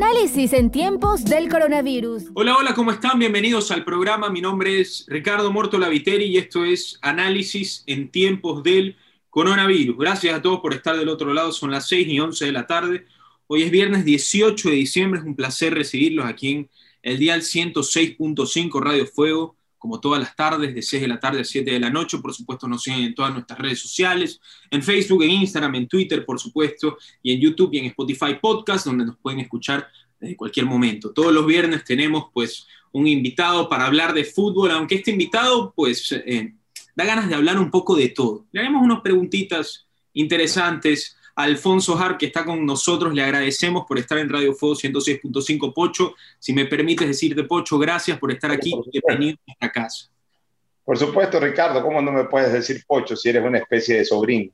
Análisis en tiempos del coronavirus. Hola, hola, ¿cómo están? Bienvenidos al programa. Mi nombre es Ricardo Morto Laviteri y esto es Análisis en tiempos del coronavirus. Gracias a todos por estar del otro lado. Son las 6 y 11 de la tarde. Hoy es viernes 18 de diciembre. Es un placer recibirlos aquí en el Dial 106.5 Radio Fuego como todas las tardes, de 6 de la tarde a 7 de la noche. Por supuesto, nos siguen en todas nuestras redes sociales, en Facebook, en Instagram, en Twitter, por supuesto, y en YouTube y en Spotify Podcast, donde nos pueden escuchar desde cualquier momento. Todos los viernes tenemos pues un invitado para hablar de fútbol, aunque este invitado pues eh, da ganas de hablar un poco de todo. Le haremos unas preguntitas interesantes Alfonso Har, que está con nosotros. Le agradecemos por estar en Radio Fuego 106.5 Pocho. Si me permites decirte, Pocho, gracias por estar aquí. Bienvenido a esta casa. Por supuesto, Ricardo, ¿cómo no me puedes decir Pocho si eres una especie de sobrino?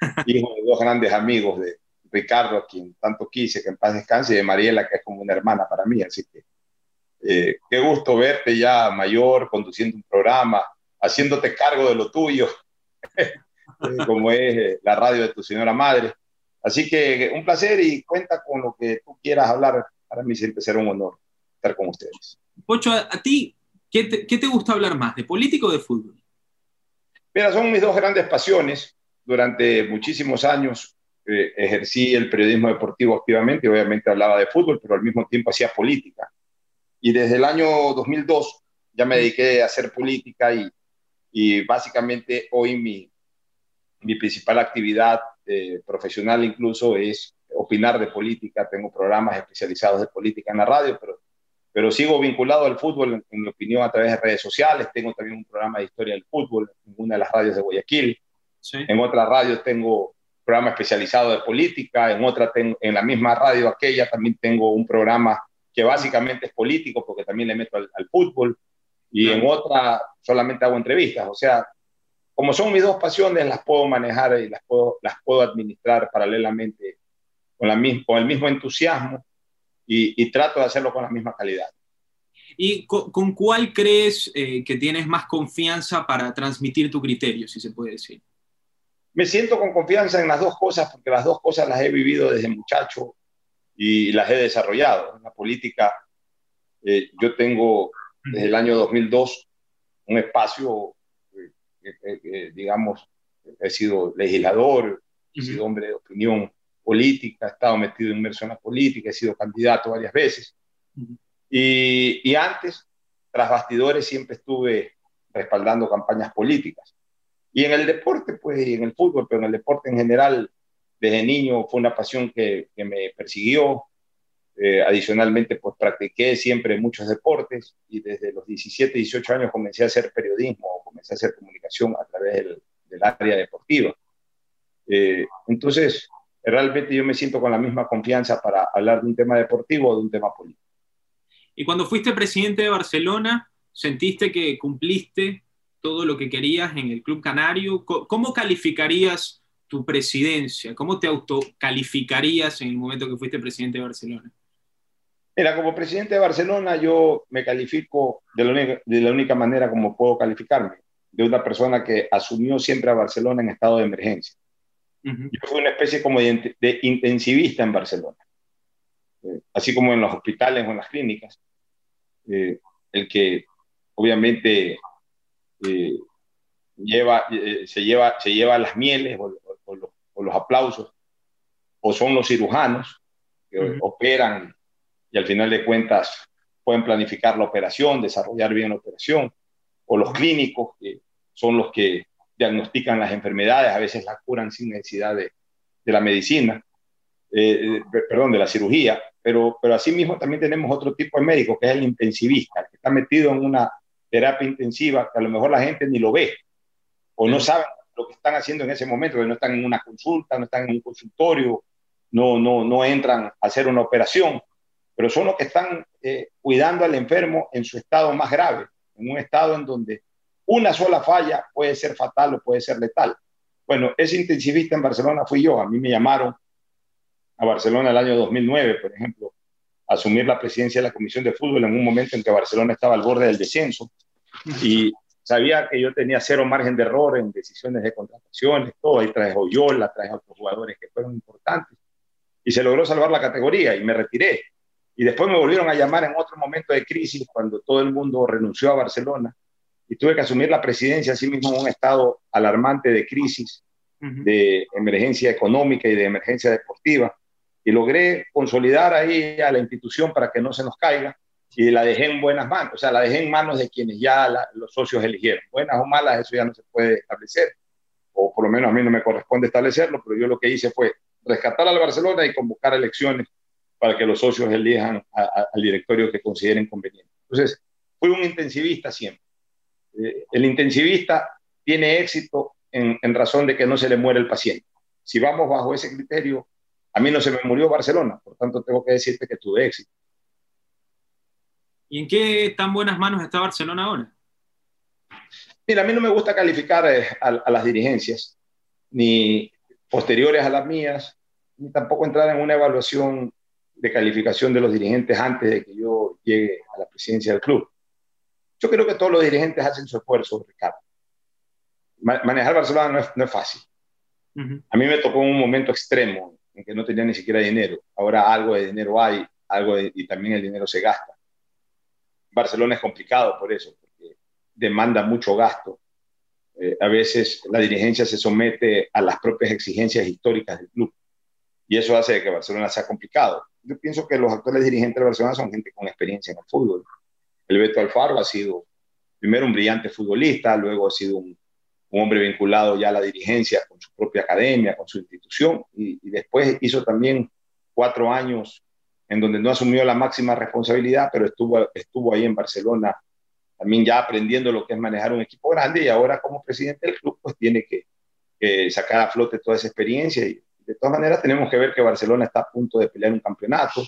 Hijo de dos grandes amigos de Ricardo, a quien tanto quise, que en paz descanse, y de Mariela, que es como una hermana para mí. Así que eh, qué gusto verte ya mayor, conduciendo un programa, haciéndote cargo de lo tuyo. como es eh, la radio de tu señora madre. Así que un placer y cuenta con lo que tú quieras hablar. Para mí siempre será un honor estar con ustedes. Pocho, a, ti, ¿qué te, ¿qué te, gusta hablar más, de política o de fútbol? Mira, son mis dos grandes pasiones. Durante muchísimos años eh, ejercí el periodismo deportivo activamente, obviamente hablaba de fútbol, pero al mismo tiempo hacía política. Y desde el año 2002 ya me dediqué a hacer política y, y básicamente hoy mi, mi principal actividad eh, profesional incluso es opinar de política. Tengo programas especializados de política en la radio, pero, pero sigo vinculado al fútbol, en, mi opinión, a través de redes sociales. Tengo también un programa de historia del fútbol en una de las radios de Guayaquil. En otras radios tengo programa especializado de política, en otra tengo, en la misma radio aquella también tengo un programa que básicamente es político porque también le meto al, fútbol y en otra solamente hago entrevistas. O sea, como son mis dos pasiones, las puedo manejar y las puedo, las puedo administrar paralelamente con, la, con el mismo entusiasmo y, trato de hacerlo con la misma calidad. ¿Y con, cuál crees eh, que tienes más confianza para transmitir tu criterio, si se puede decir? Me siento con confianza en las dos cosas porque las dos cosas las he vivido desde muchacho y las he desarrollado. En la política, eh, yo tengo desde el año 2002 un espacio digamos, he sido legislador, he sido hombre de opinión política, he estado metido inmerso en la política, he sido candidato varias veces. y, y, antes, tras bastidores, siempre estuve respaldando campañas políticas. Y en el deporte, pues, y en el fútbol, pero en el deporte en general, desde niño fue una pasión que, que me persiguió. Eh, adicionalmente, pues practiqué siempre muchos deportes y desde los 17, 18 años comencé a hacer periodismo comencé a hacer comunicación a través del, área deportiva. Eh, entonces, realmente yo me siento con la misma confianza para hablar de un tema deportivo o de un tema político. Y cuando fuiste presidente de Barcelona, ¿sentiste que cumpliste todo lo que querías en el Club Canario? ¿Cómo calificarías tu presidencia? ¿Cómo te autocalificarías en el momento que fuiste presidente de Barcelona? Mira, como presidente de Barcelona yo me califico de la, única, de la única manera como puedo calificarme, de una persona que asumió siempre a Barcelona en estado de emergencia. Yo fui una especie como de, intensivista en Barcelona, eh, así como en los hospitales o en las clínicas, eh, el que obviamente eh, lleva, se, lleva, se lleva las mieles o, los, aplausos, o son los cirujanos que operan y al final de cuentas pueden planificar la operación, desarrollar bien la operación, o los clínicos, que son los que diagnostican las enfermedades, a veces las curan sin necesidad de, de la medicina, eh, eh, perdón, de la cirugía, pero, pero asimismo también tenemos otro tipo de médico, que es el intensivista, que está metido en una terapia intensiva que a lo mejor la gente ni lo ve, o no sabe lo que están haciendo en ese momento, que no están en una consulta, no están en un consultorio, no, no, no entran a hacer una operación, pero son los que están eh, cuidando al enfermo en su estado más grave, en un estado en donde una sola falla puede ser fatal o puede ser letal. Bueno, ese intensivista en Barcelona fui yo. A mí me llamaron a Barcelona el año 2009, por ejemplo, a asumir la presidencia de la Comisión de Fútbol en un momento en que Barcelona estaba al borde del descenso y sabía que yo tenía cero margen de error en decisiones de contrataciones, todo. Ahí traje Oyola, traje a otros jugadores que fueron importantes y se logró salvar la categoría y me retiré Y después me volvieron a llamar en otro momento de crisis, cuando todo el mundo renunció a Barcelona, y tuve que asumir la presidencia, así mismo en un estado alarmante de crisis, de emergencia económica y de emergencia deportiva. Y logré consolidar ahí a la institución para que no se nos caiga y la dejé en buenas manos, o sea, la dejé en manos de quienes ya los socios eligieron. Buenas o malas, eso ya no se puede establecer, o por lo menos a mí no me corresponde establecerlo, pero yo lo que hice fue rescatar al Barcelona y convocar elecciones para que los socios elijan al directorio que consideren conveniente. Entonces, fui un intensivista siempre. Eh, el intensivista tiene éxito en, en razón de que no se le muere el paciente. Si vamos bajo ese criterio, a mí no se me murió Barcelona, por tanto tengo que decirte que tuve éxito. ¿Y en qué tan buenas manos está Barcelona ahora? Mira, a mí no me gusta calificar eh, a, las dirigencias, ni posteriores a las mías, ni tampoco entrar en una evaluación de calificación de los dirigentes antes de que yo llegue a la presidencia del club. Yo creo que todos los dirigentes hacen su esfuerzo, Ricardo. Manejar Barcelona no es, fácil. A mí me tocó un momento extremo en que no tenía ni siquiera dinero. Ahora algo de dinero hay, algo y también el dinero se gasta. Barcelona es complicado por eso, porque demanda mucho gasto. Eh, a veces la dirigencia se somete a las propias exigencias históricas del club y eso hace que Barcelona sea complicado. Yo pienso que los actuales dirigentes de Barcelona son gente con experiencia en el fútbol. El Beto Alfaro ha sido primero un brillante futbolista, luego ha sido un, hombre vinculado ya a la dirigencia con su propia academia, con su institución, y, después hizo también cuatro años en donde no asumió la máxima responsabilidad, pero estuvo, estuvo ahí en Barcelona también ya aprendiendo lo que es manejar un equipo grande y ahora como presidente del club pues tiene que, sacar a flote toda esa experiencia y de todas maneras tenemos que ver que Barcelona está a punto de pelear un campeonato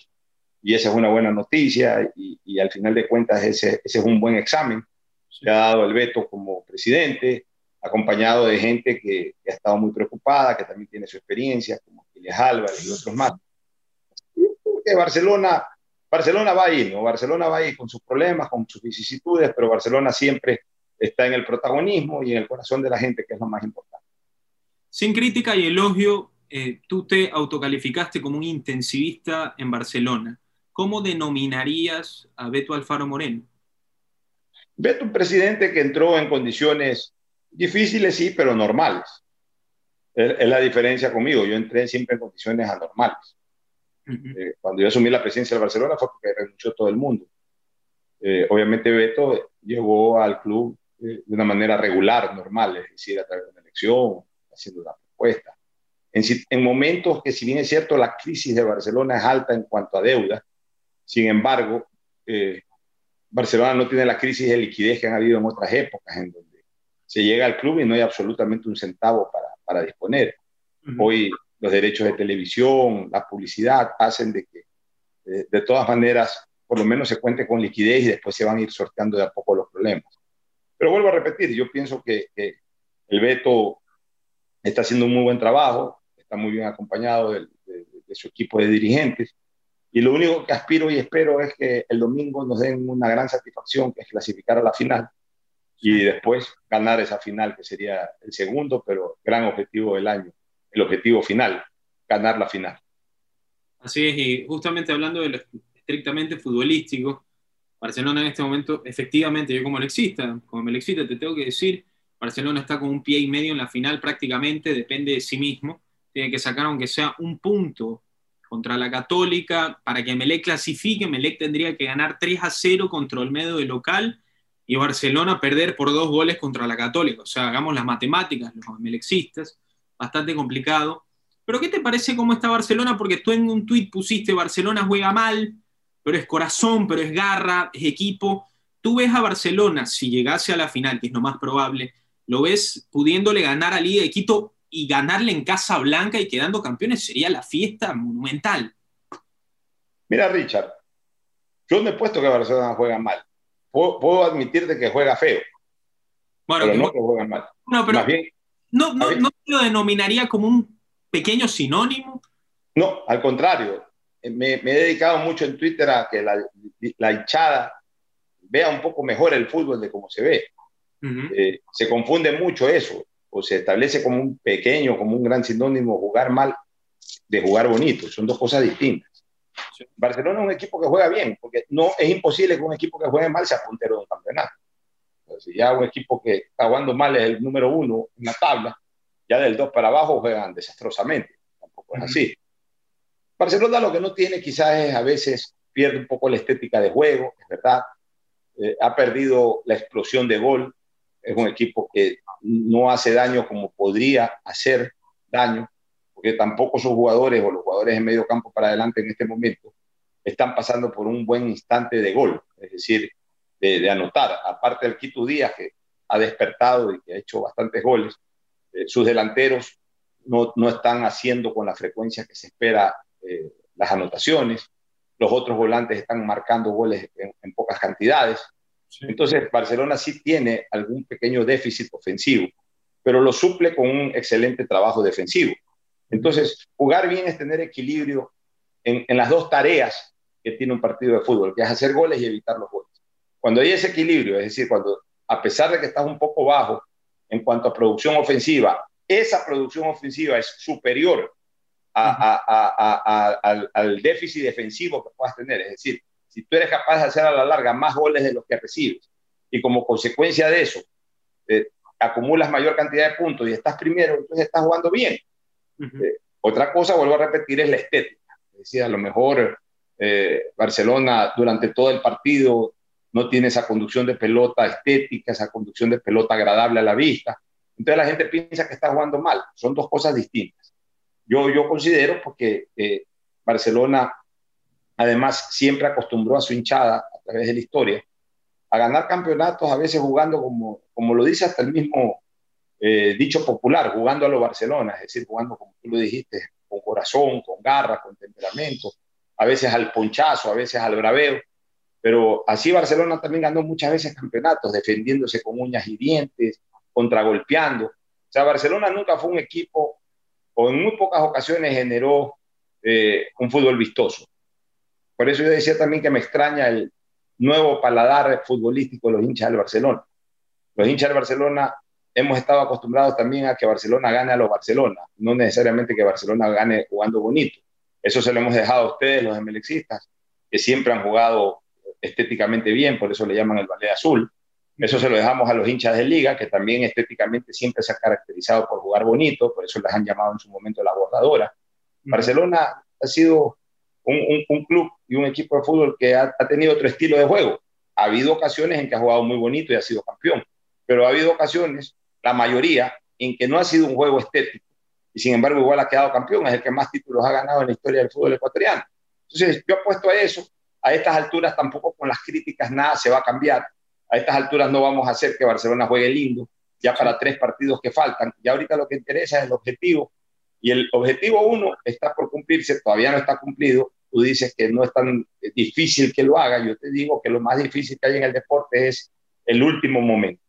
y esa es una buena noticia y, al final de cuentas ese, ese, es un buen examen que ha dado el veto como presidente, acompañado de gente que, ha estado muy preocupada, que también tiene su experiencia, como Quiles Álvarez y otros más que Barcelona, Barcelona va ahí, ¿no? Barcelona va ahí con sus problemas, con sus vicisitudes, pero Barcelona siempre está en el protagonismo y en el corazón de la gente, que es lo más importante. Sin crítica y elogio, eh, tú te autocalificaste como un intensivista en Barcelona. ¿Cómo denominarías a Beto Alfaro Moreno? Beto, un presidente que entró en condiciones difíciles, sí, pero normales. Es la diferencia conmigo. Yo entré siempre en condiciones anormales. Eh, cuando yo asumí la presidencia del Barcelona fue porque renunció todo el mundo. Eh, obviamente Beto llegó al club eh, de una manera regular, normal, es decir, a través de una elección, haciendo una propuesta. En, en, momentos que, si bien es cierto, la crisis de Barcelona es alta en cuanto a deuda, sin embargo, Barcelona no tiene la crisis de liquidez que han habido en otras épocas, en donde se llega al club y no hay absolutamente un centavo para, para disponer. Hoy los derechos de televisión, la publicidad, hacen de que de, todas maneras por lo menos se cuente con liquidez y después se van a ir sorteando de a poco los problemas. Pero vuelvo a repetir, yo pienso que, el Beto está haciendo un muy buen trabajo, está muy bien acompañado de, su equipo de dirigentes. Y lo único que aspiro y espero es que el domingo nos den una gran satisfacción, que es clasificar a la final y después ganar esa final, que sería el segundo, pero gran objetivo del año el objetivo final, ganar la final. Así es, y justamente hablando de lo estrictamente futbolístico, Barcelona en este momento, efectivamente, yo como lexista, como melexista te tengo que decir, Barcelona está con un pie y medio en la final prácticamente, depende de sí mismo, tiene que sacar aunque sea un punto contra la Católica, para que Melec clasifique, Melec tendría que ganar 3 a 0 contra el medio de local y Barcelona perder por dos goles contra la Católica. O sea, hagamos las matemáticas, los melexistas, bastante complicado. Pero ¿qué te parece cómo está Barcelona? Porque tú en un tuit pusiste Barcelona juega mal, pero es corazón, pero es garra, es equipo. Tú ves a Barcelona, si llegase a la final, que es lo más probable, lo ves pudiéndole ganar a Liga de Quito y ganarle en Casa Blanca y quedando campeones, sería la fiesta monumental. Mira, Richard, yo no he puesto que Barcelona juega mal. Puedo, admitirte que juega feo. Bueno, pero no que juega mal. No, pero ¿No, no, ¿No lo denominaría como un pequeño sinónimo? No, al contrario. Me, he dedicado mucho en Twitter a que la, la, hinchada vea un poco mejor el fútbol de cómo se ve. Eh, se confunde mucho eso, o se establece como un pequeño, como un gran sinónimo jugar mal de jugar bonito. Son dos cosas distintas. Barcelona es un equipo que juega bien, porque no es imposible que un equipo que juegue mal sea puntero de un campeonato. si ya un equipo que está jugando mal es el número uno en la tabla, ya del dos para abajo juegan desastrosamente. Tampoco es así. Barcelona lo que no tiene quizás es a veces pierde un poco la estética de juego, es verdad. Eh, ha perdido la explosión de gol. Es un equipo que no hace daño como podría hacer daño, porque tampoco sus jugadores o los jugadores en medio campo para adelante en este momento están pasando por un buen instante de gol, es decir, de, anotar. Aparte del Quito Díaz, que ha despertado y que ha hecho bastantes goles, eh, sus delanteros no, no, están haciendo con la frecuencia que se espera eh, las anotaciones. Los otros volantes están marcando goles en, pocas cantidades. Entonces, Barcelona sí tiene algún pequeño déficit ofensivo, pero lo suple con un excelente trabajo defensivo. Entonces, jugar bien es tener equilibrio en, las dos tareas que tiene un partido de fútbol, que es hacer goles y evitar los goles. Cuando hay ese equilibrio, es decir, cuando a pesar de que estás un poco bajo en cuanto a producción ofensiva, esa producción ofensiva es superior al, déficit defensivo que puedas tener. Es decir, si tú eres capaz de hacer a la larga más goles de los que recibes y como consecuencia de eso eh, acumulas mayor cantidad de puntos y estás primero, entonces estás jugando bien. Eh, otra cosa, vuelvo a repetir, es la estética. Es decir, a lo mejor eh, Barcelona durante todo el partido no tiene esa conducción de pelota estética, esa conducción de pelota agradable a la vista. Entonces la gente piensa que está jugando mal. Son dos cosas distintas. Yo, yo considero porque eh, Barcelona además siempre acostumbró a su hinchada a través de la historia a ganar campeonatos, a veces jugando como, como lo dice hasta el mismo eh, dicho popular, jugando a lo Barcelona, es decir, jugando como tú lo dijiste, con corazón, con garra, con temperamento, a veces al ponchazo, a veces al braveo. Pero así Barcelona también ganó muchas veces campeonatos, defendiéndose con uñas y dientes, contragolpeando. O sea, Barcelona nunca fue un equipo o en muy pocas ocasiones generó eh, un fútbol vistoso. Por eso yo decía también que me extraña el nuevo paladar futbolístico de los hinchas del Barcelona. Los hinchas del Barcelona hemos estado acostumbrados también a que Barcelona gane a los Barcelona, no necesariamente que Barcelona gane jugando bonito. Eso se lo hemos dejado a ustedes, los emelexistas, que siempre han jugado estéticamente bien, por eso le llaman el ballet azul. Eso se lo dejamos a los hinchas de liga, que también estéticamente siempre se ha caracterizado por jugar bonito, por eso les han llamado en su momento la bordadora. Barcelona ha sido un, club y un equipo de fútbol que ha, tenido otro estilo de juego. Ha habido ocasiones en que ha jugado muy bonito y ha sido campeón, pero ha habido ocasiones, la mayoría, en que no ha sido un juego estético y sin embargo igual ha quedado campeón, es el que más títulos ha ganado en la historia del fútbol ecuatoriano. Entonces yo apuesto a eso, a estas alturas tampoco con las críticas nada se va a cambiar, a estas alturas no vamos a hacer que Barcelona juegue lindo, ya para tres partidos que faltan. Ya ahorita lo que interesa es el objetivo. Y el objetivo uno está por cumplirse, todavía no está cumplido. Tú dices que no es tan difícil que lo haga. Yo te digo que lo más difícil que hay en el deporte es el último momento,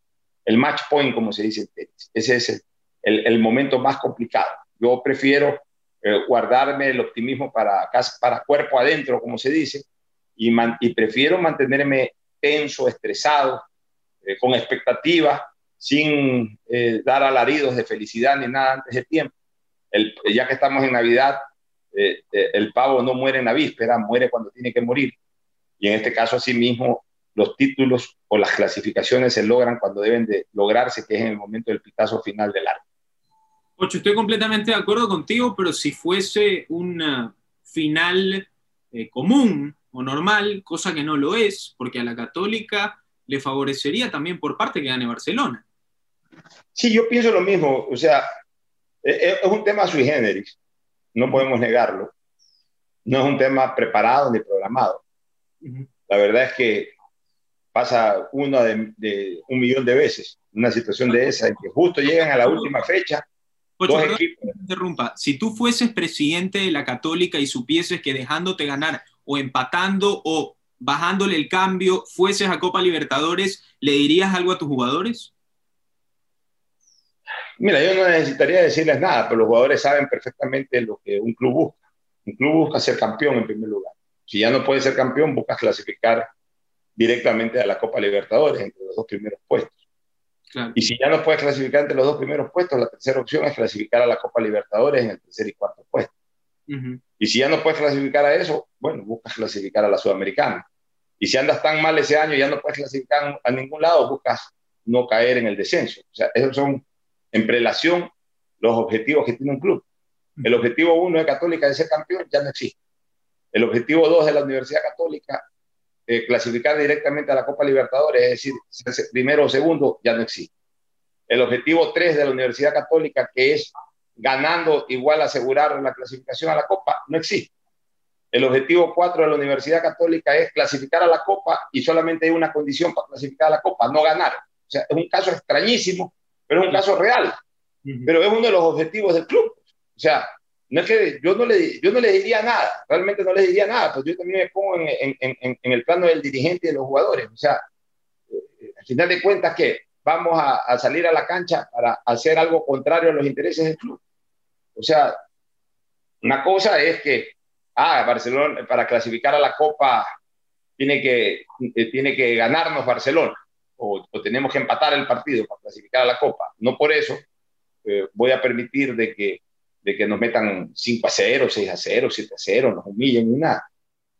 el match point, como se dice en tenis. Ese es el, el, momento más complicado. Yo prefiero eh, guardarme el optimismo para, para cuerpo adentro, como se dice, y, y prefiero mantenerme tenso, estresado, eh, con expectativa, sin eh, dar alaridos de felicidad ni nada antes de tiempo. El, ya que estamos en Navidad, eh, el pavo no muere en la víspera, muere cuando tiene que morir. Y en este caso, asimismo, los títulos o las clasificaciones se logran cuando deben de lograrse, que es en el momento del pitazo final del arco. Ocho, estoy completamente de acuerdo contigo, pero si fuese una final común o normal, cosa que no lo es, porque a la católica le favorecería también por parte que gane Barcelona. Sí, yo pienso lo mismo, o sea, es un tema sui generis, no podemos negarlo, no es un tema preparado ni programado. La verdad es que pasa una de, un millón de veces una situación de esa, en que justo llegan a la última fecha. dos equipos. Interrumpa. Si tú fueses presidente de la Católica y supieses que dejándote ganar o empatando o bajándole el cambio, fueses a Copa Libertadores, ¿le dirías algo a tus jugadores? Mira, yo no necesitaría decirles nada, pero los jugadores saben perfectamente lo que un club busca. Un club busca ser campeón en primer lugar. Si ya no puede ser campeón, buscas clasificar directamente a la Copa Libertadores entre los dos primeros puestos. Y si ya no puedes clasificar entre los dos primeros puestos, la tercera opción es clasificar a la Copa Libertadores en el tercer y cuarto puesto. Y si ya no puedes clasificar a eso, bueno, buscas clasificar a la Sudamericana. Y si andas tan mal ese año y ya no puedes clasificar a ningún lado, buscas no caer en el descenso. O sea, esos son en prelación los objetivos que tiene un club. El objetivo uno de Católica de ser campeón ya no existe. El objetivo dos de la Universidad Católica, eh, clasificar directamente a la Copa Libertadores, es decir, primero o segundo, ya no existe. El objetivo tres de la Universidad Católica, que es ganando igual asegurar la clasificación a la Copa, no existe. El objetivo cuatro de la Universidad Católica es clasificar a la Copa y solamente hay una condición para clasificar a la Copa, no ganar. O sea, es un caso extrañísimo, pero es un caso real. Pero es uno de los objetivos del club. O sea, no es que yo no le, yo no le diría nada, realmente no le diría nada, pues yo también me pongo en, en, en, en el plano del dirigente y de los jugadores. O sea, eh, al final de cuentas, que vamos a, a, salir a la cancha para hacer algo contrario a los intereses del club. O sea, una cosa es que, ah, Barcelona, para clasificar a la Copa, tiene que, eh, tiene que ganarnos Barcelona, o, tenemos que empatar el partido para clasificar a la Copa. No por eso eh, voy a permitir de que, de que nos metan 5 a 0, 6 a 0, 7 a 0, nos humillen ni nada.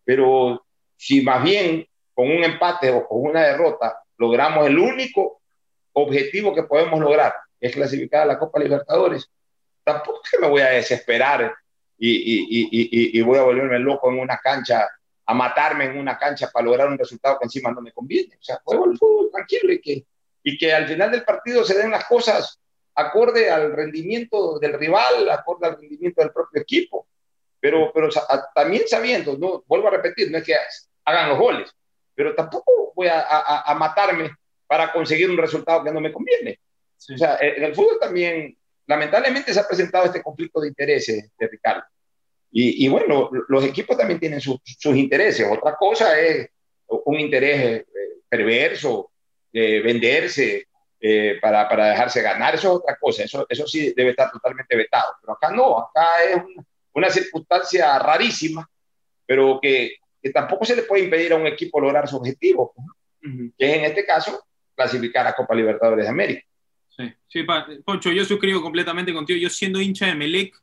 Pero si más bien con un empate o con una derrota logramos el único objetivo que podemos lograr, es clasificar a la Copa Libertadores, tampoco es que me voy a desesperar y, y, y, y, voy a volverme loco en una cancha, a matarme en una cancha para lograr un resultado que encima no me conviene. O sea, juego el fútbol tranquilo y que, y que al final del partido se den las cosas acorde al rendimiento del rival, acorde al rendimiento del propio equipo. Pero, pero también sabiendo, no vuelvo a repetir, no es que hagan los goles, pero tampoco voy a, a, a matarme para conseguir un resultado que no me conviene. Sí. O sea, en el fútbol también, lamentablemente, se ha presentado este conflicto de intereses de Ricardo. Y, y bueno, los equipos también tienen sus, sus intereses. Otra cosa es un interés eh, perverso, de venderse, eh, para, para, dejarse ganar, eso es otra cosa, eso, eso sí debe estar totalmente vetado, pero acá no, acá es una, una circunstancia rarísima, pero que, que, tampoco se le puede impedir a un equipo lograr su objetivo, -huh. que es en este caso clasificar a Copa Libertadores de América. Sí, sí, Poncho, yo suscribo completamente contigo, yo siendo hincha de Melec,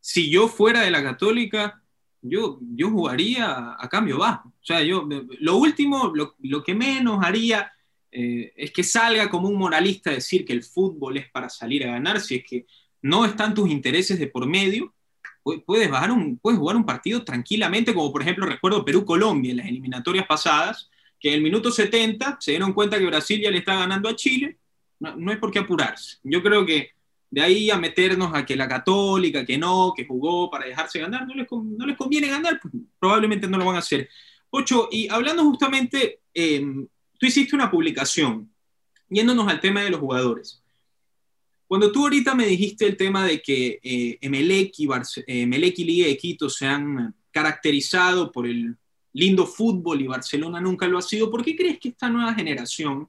si yo fuera de la Católica, yo, yo jugaría a cambio bajo. O sea, yo, lo último, lo, lo que menos haría eh, es que salga como un moralista decir que el fútbol es para salir a ganar, si es que no están tus intereses de por medio, puedes, bajar un, puedes jugar un partido tranquilamente, como por ejemplo recuerdo Perú-Colombia en las eliminatorias pasadas, que en el minuto 70 se dieron cuenta que Brasil ya le está ganando a Chile, no, no hay por qué apurarse. Yo creo que de ahí a meternos a que la católica, que no, que jugó para dejarse ganar, no les, no les conviene ganar, pues probablemente no lo van a hacer. Ocho, y hablando justamente... Eh, tú hiciste una publicación, yéndonos al tema de los jugadores. Cuando tú ahorita me dijiste el tema de que eh, Emelec, y eh, Emelec y Liga de Quito se han caracterizado por el lindo fútbol y Barcelona nunca lo ha sido, ¿por qué crees que esta nueva generación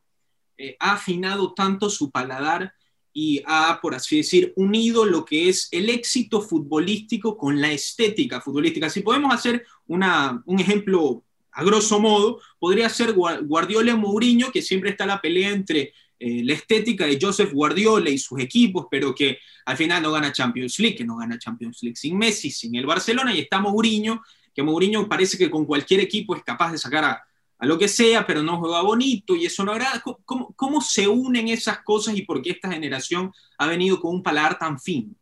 eh, ha afinado tanto su paladar y ha, por así decir, unido lo que es el éxito futbolístico con la estética futbolística? Si podemos hacer una, un ejemplo a grosso modo, podría ser Guardiola Mourinho, que siempre está la pelea entre eh, la estética de Joseph Guardiola y sus equipos, pero que al final no gana Champions League, que no gana Champions League sin Messi, sin el Barcelona, y está Mourinho, que Mourinho parece que con cualquier equipo es capaz de sacar a, a lo que sea, pero no juega bonito y eso no agrada. ¿Cómo, ¿Cómo, se unen esas cosas y por qué esta generación ha venido con un paladar tan fino?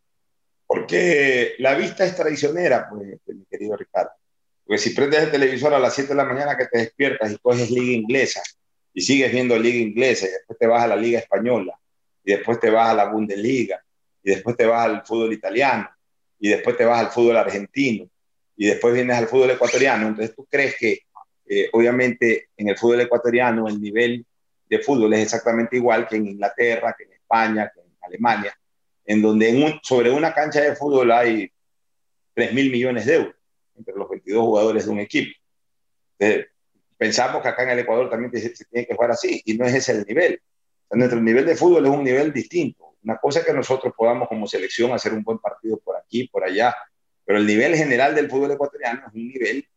Porque la vista es traicionera, pues, mi querido Ricardo. Porque si prendes el televisor a las 7 de la mañana que te despiertas y coges liga inglesa y sigues viendo liga inglesa y después te vas a la liga española y después te vas a la Bundesliga y después te vas al fútbol italiano y después te vas al fútbol argentino y después vienes al fútbol ecuatoriano. Entonces tú crees que eh, obviamente en el fútbol ecuatoriano el nivel de fútbol es exactamente igual que en Inglaterra, que en España, que en Alemania, en donde sobre una cancha de fútbol hay 3 mil millones de euros entre los 22 jugadores de un equipo. Pensamos que acá en el Ecuador también se, tiene que jugar así y no es ese el nivel. Nuestro nivel de fútbol es un nivel distinto. Una cosa es que nosotros podamos como selección hacer un buen partido por aquí, por allá, pero el nivel general del fútbol ecuatoriano es un nivel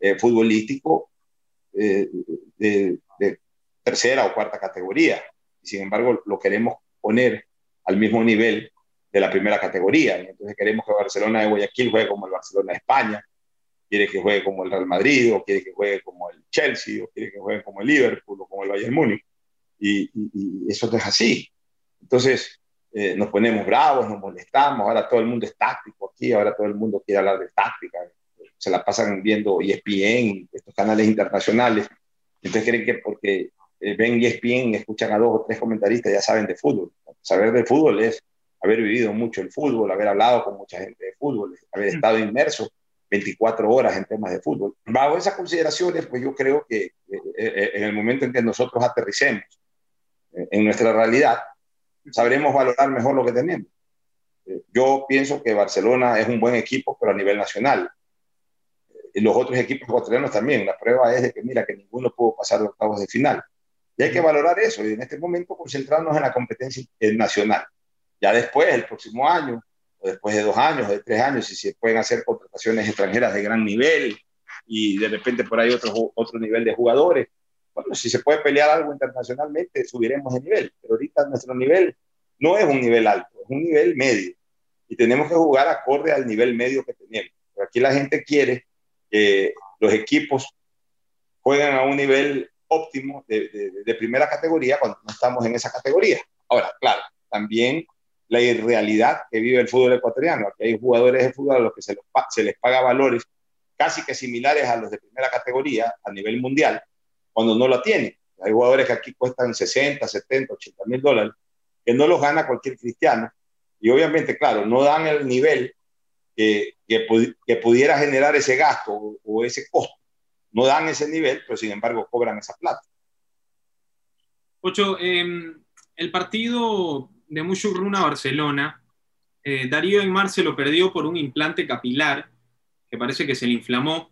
eh, futbolístico eh, de, tercera o cuarta categoría. Y sin embargo, lo queremos poner al mismo nivel de la primera categoría. Entonces queremos que Barcelona de Guayaquil juegue como el Barcelona de España, quiere que juegue como el Real Madrid, o quiere que juegue como el Chelsea, o quiere que juegue como el Liverpool, o como el Bayern Múnich. Y, eso es así. Entonces eh, nos ponemos bravos, nos molestamos, ahora todo el mundo es táctico aquí, ahora todo el mundo quiere hablar de táctica, se la pasan viendo ESPN, estos canales internacionales, entonces creen que porque eh, ven ESPN escuchan a dos o tres comentaristas ya saben de fútbol. Saber de fútbol es haber vivido mucho el fútbol, haber hablado con mucha gente de fútbol, haber estado inmerso 24 horas en temas de fútbol. Bajo esas consideraciones, pues yo creo que eh, eh, en el momento en que nosotros aterricemos en nuestra realidad, sabremos valorar mejor lo que tenemos. Yo pienso que Barcelona es un buen equipo, pero a nivel nacional. Los otros equipos ecuatorianos también. La prueba es de que, mira, que ninguno pudo pasar los octavos de final. Y hay que valorar eso y en este momento concentrarnos en la competencia nacional. Ya después, el próximo año, o después de dos años, o de tres años, si se pueden hacer contrataciones extranjeras de gran nivel y de repente por ahí otro, otro nivel de jugadores. Bueno, si se puede pelear algo internacionalmente, subiremos de nivel, pero ahorita nuestro nivel no es un nivel alto, es un nivel medio. Y tenemos que jugar acorde al nivel medio que tenemos. aquí la gente quiere que los equipos jueguen a un nivel óptimo de, primera categoría cuando no estamos en esa categoría. Ahora, claro, también la irrealidad que vive el fútbol ecuatoriano. Aquí hay jugadores de fútbol a los que se, se les paga valores casi que similares a los de primera categoría a nivel mundial, cuando no lo tienen. Hay jugadores que aquí cuestan 60, 70, 80 mil dólares, que no los gana cualquier cristiano. Y obviamente, claro, no dan el nivel que, que, pudiera generar ese gasto o, ese costo. No dan ese nivel, pero sin embargo cobran esa plata. Ocho, em, el partido de Mushurruna Barcelona, eh, Darío Aymar se lo perdió por un implante capilar que parece que se le inflamó.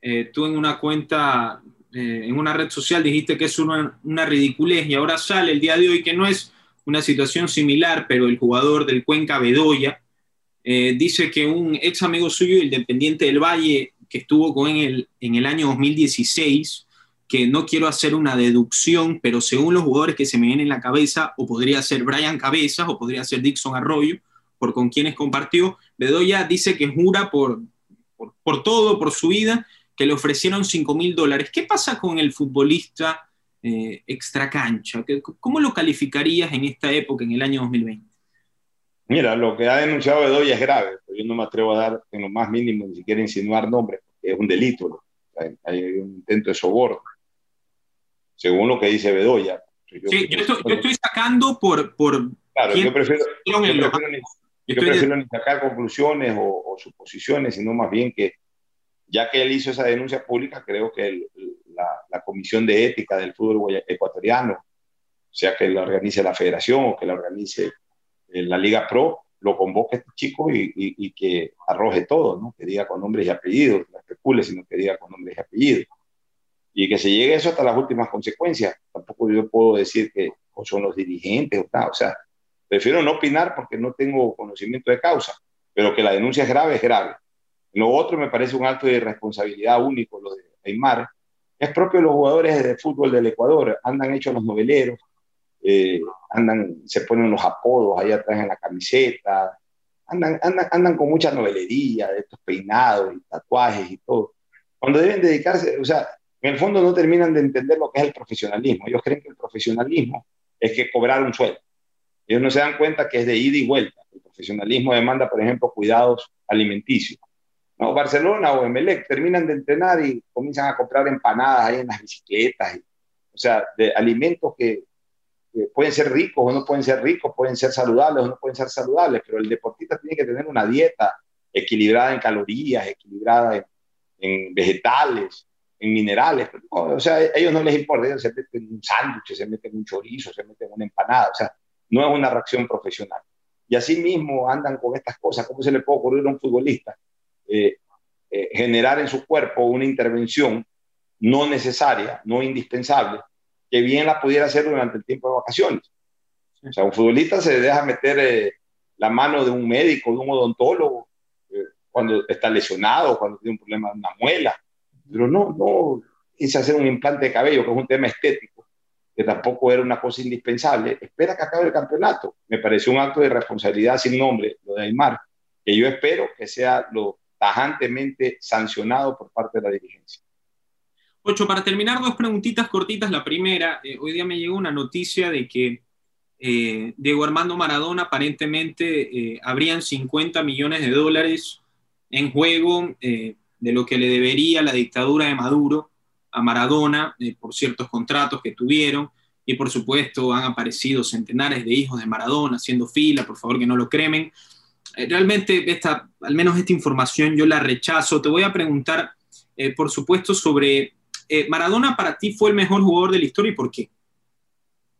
Eh, tú en una cuenta, eh, en una red social dijiste que es una, una, ridiculez y ahora sale el día de hoy que no es una situación similar, pero el jugador del Cuenca Bedoya dice que un ex amigo suyo, el Independiente del Valle, que estuvo con él en el año 2016, que no quiero hacer una deducción, pero según los jugadores que se me vienen en la cabeza, o podría ser Brian Cabezas, o podría ser Dixon Arroyo, por con quienes compartió, Bedoya dice que jura por, por, todo, por su vida, que le ofrecieron 5 mil dólares. ¿Qué pasa con el futbolista eh, extracancha? ¿Cómo lo calificarías en esta época, en el año 2020? Mira, lo que ha denunciado Bedoya es grave, pero yo no me atrevo a dar en lo más mínimo ni siquiera insinuar nombres, porque es un delito, hay un intento de soborno. Según lo que dice Bedoya. Yo, sí, yo, estoy, sacando por... por claro, yo prefiero, yo prefiero, ni, sacar conclusiones o, suposiciones, sino más bien que ya que él hizo esa denuncia pública, creo que la, la, Comisión de Ética del Fútbol Ecuatoriano, sea que la organice la Federación o que la organice eh, la Liga Pro, lo convoque este chico y, y, que arroje todo, ¿no? que diga con nombres y apellidos, no especule, sino que diga con nombres y apellidos y que se llegue eso hasta las últimas consecuencias. Tampoco yo puedo decir que son los dirigentes o O sea, prefiero no opinar porque no tengo conocimiento de causa, pero que la denuncia es grave, es grave. Lo otro me parece un acto de irresponsabilidad único, lo de Aymar. Es propio de los jugadores de fútbol del Ecuador, andan hechos los noveleros, eh, andan, se ponen los apodos ahí atrás en la camiseta, andan, andan, andan con mucha novelería, de estos peinados y tatuajes y todo. Cuando deben dedicarse, o sea, en el fondo no terminan de entender lo que es el profesionalismo. Ellos creen que el profesionalismo es que cobrar un sueldo. Ellos no se dan cuenta que es de ida y vuelta. El profesionalismo demanda, por ejemplo, cuidados alimenticios. ¿no? Barcelona o Emelec terminan de entrenar y comienzan a comprar empanadas ahí en las bicicletas. o sea, de alimentos que, pueden ser ricos o no pueden ser ricos, pueden ser saludables o no pueden ser saludables, pero el deportista tiene que tener una dieta equilibrada en calorías, equilibrada en vegetales, en minerales. o sea, a ellos no les importa, ellos se meten un sándwich, se meten un chorizo, se meten una empanada, o sea, no es una reacción profesional. Y así mismo andan con estas cosas. ¿Cómo se le puede ocurrir a un futbolista eh, eh, generar en su cuerpo una intervención no necesaria, no indispensable, que bien la pudiera hacer durante el tiempo de vacaciones? O sea, un futbolista se deja meter eh, la mano de un médico, de un odontólogo, cuando está lesionado, cuando tiene un problema de una muela, pero no, no es hacer un implante de cabello, que es un tema estético, que tampoco era una cosa indispensable, espera que acabe el campeonato. Me pareció un acto de responsabilidad sin nombre, lo de Aymar, que yo espero que sea lo tajantemente sancionado por parte de la dirigencia. Ocho, para terminar, dos preguntitas cortitas. La primera, eh, hoy día me llegó una noticia de que eh, Diego Armando Maradona aparentemente eh, habrían 50 millones de dólares en juego de lo que le debería la dictadura de Maduro a Maradona por ciertos contratos que tuvieron. Y por supuesto han aparecido centenares de hijos de Maradona haciendo fila, por favor que no lo cremen. realmente, esta, al menos esta información yo la rechazo. Te voy a preguntar, por supuesto, sobre eh, Maradona para ti fue el mejor jugador de la historia y por qué?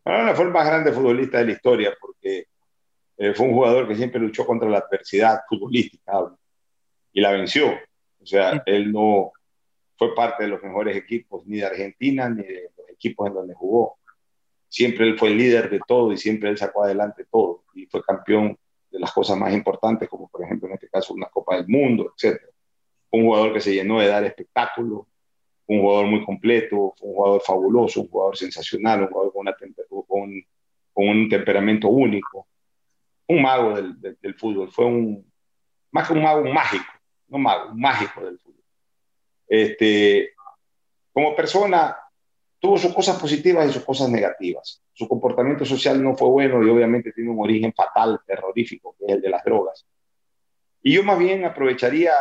Maradona fue el más grande futbolista de la historia porque eh, fue un jugador que siempre luchó contra la adversidad futbolística y la venció. O sea, él no fue parte de los mejores equipos ni de Argentina ni de los equipos en donde jugó. Siempre él fue el líder de todo y siempre él sacó adelante todo y fue campeón de las cosas más importantes, como por ejemplo en este caso una Copa del Mundo, etc. Un jugador que se llenó de dar espectáculos, un jugador muy completo, un jugador fabuloso, un jugador sensacional, un jugador con, un temperamento único, un mago del, fútbol, fue un, más que un mago, un mágico, no mago, un mágico del fútbol. Este, como persona, tuvo sus cosas positivas y sus cosas negativas. Su comportamiento social no fue bueno y obviamente tiene un origen fatal, terrorífico, que es el de las drogas. Y yo más bien aprovecharía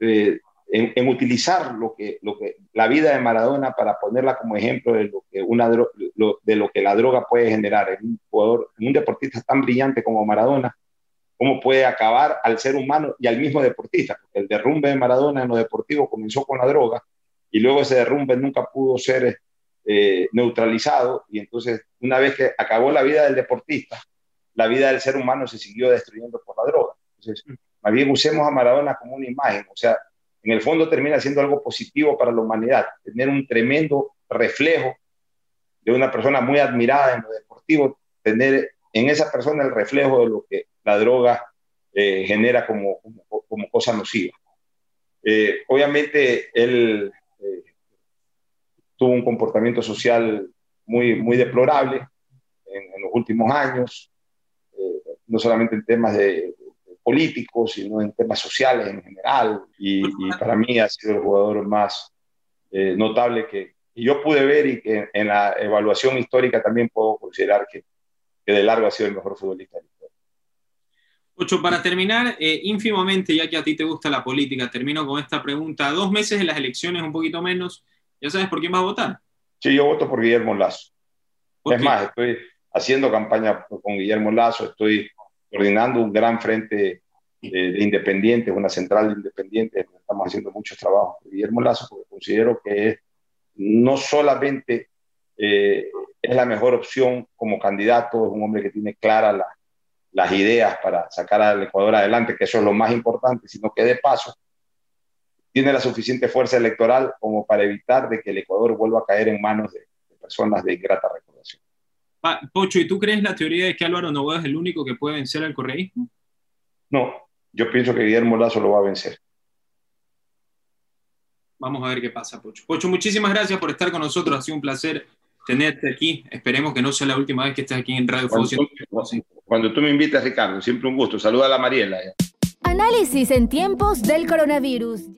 eh, en, utilizar lo que, lo que, la vida de Maradona para ponerla como ejemplo de lo que, una, de lo que la droga puede generar en un jugador, en un deportista tan brillante como Maradona, cómo puede acabar al ser humano y al mismo deportista, el derrumbe de Maradona en lo deportivo comenzó con la droga y luego ese derrumbe nunca pudo ser eh, neutralizado. Y entonces una vez que acabó la vida del deportista, la vida del ser humano se siguió destruyendo por la droga. Entonces, más bien usemos a Maradona como una imagen, o sea, en el fondo termina siendo algo positivo para la humanidad, tener un tremendo reflejo de una persona muy admirada en lo deportivo, tener en esa persona el reflejo de lo que la droga eh, genera como, como, cosa nociva. Eh, obviamente él eh, tuvo un comportamiento social muy, muy deplorable en los últimos años, no solamente en temas de, políticos, sino en temas sociales en general. Y, para mí ha sido el jugador más eh, notable que, yo pude ver y que en la evaluación histórica también puedo considerar que, que de largo ha sido el mejor futbolista de la historia. Ocho, para terminar, eh, ínfimamente, ya que a ti te gusta la política, termino con esta pregunta. Dos meses de las elecciones, un poquito menos, ¿ya sabes por quién vas a votar? Sí, yo voto por Guillermo Lazo. Es más, estoy haciendo campaña con Guillermo Lazo, estoy coordinando un gran frente de, independientes, una central de independientes. Estamos haciendo muchos trabajos Guillermo Lazo porque considero que no solamente eh, es la mejor opción como candidato, es un hombre que tiene claras las ideas para sacar al Ecuador adelante, que eso es lo más importante, sino que de paso tiene la suficiente fuerza electoral como para evitar de que el Ecuador vuelva a caer en manos de, de personas de ingrata recordación. Pocho, ¿y tú crees la teoría de que Álvaro Novoa es el único que puede vencer al correísmo? No, yo pienso que Guillermo Lazo lo va a vencer. Vamos a ver qué pasa, Pocho. Pocho, muchísimas gracias por estar con nosotros. Ha sido un placer tenerte aquí. Esperemos que no sea la última vez que estés aquí en Radio cuando, cuando tú me invitas, Ricardo, siempre un gusto. Saluda a la Mariela. Análisis en tiempos del coronavirus.